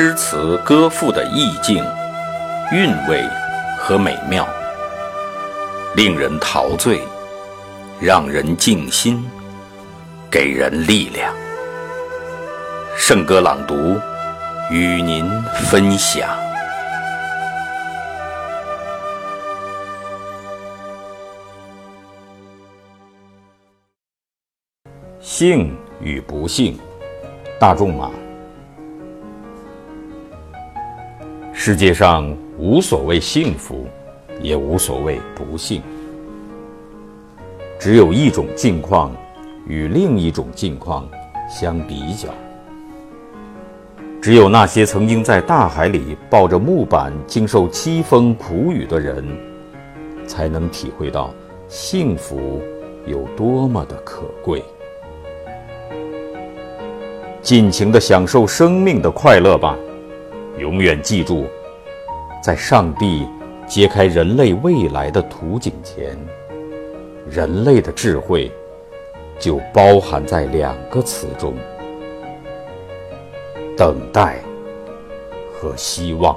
诗词歌赋的意境、韵味和美妙，令人陶醉，让人静心，给人力量。圣歌朗读，与您分享。幸与不幸，大仲马。世界上无所谓幸福，也无所谓不幸，只有一种境况与另一种境况相比较。只有那些曾经在大海里抱着木板经受凄风苦雨的人，才能体会到幸福有多么的可贵。尽情的享受生命的快乐吧。永远记住，在上帝揭开人类未来的图景前，人类的智慧就包含在两个词中：等待和希望。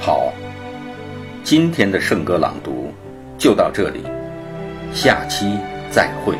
好。今天的圣歌朗读就到这里，下期再会。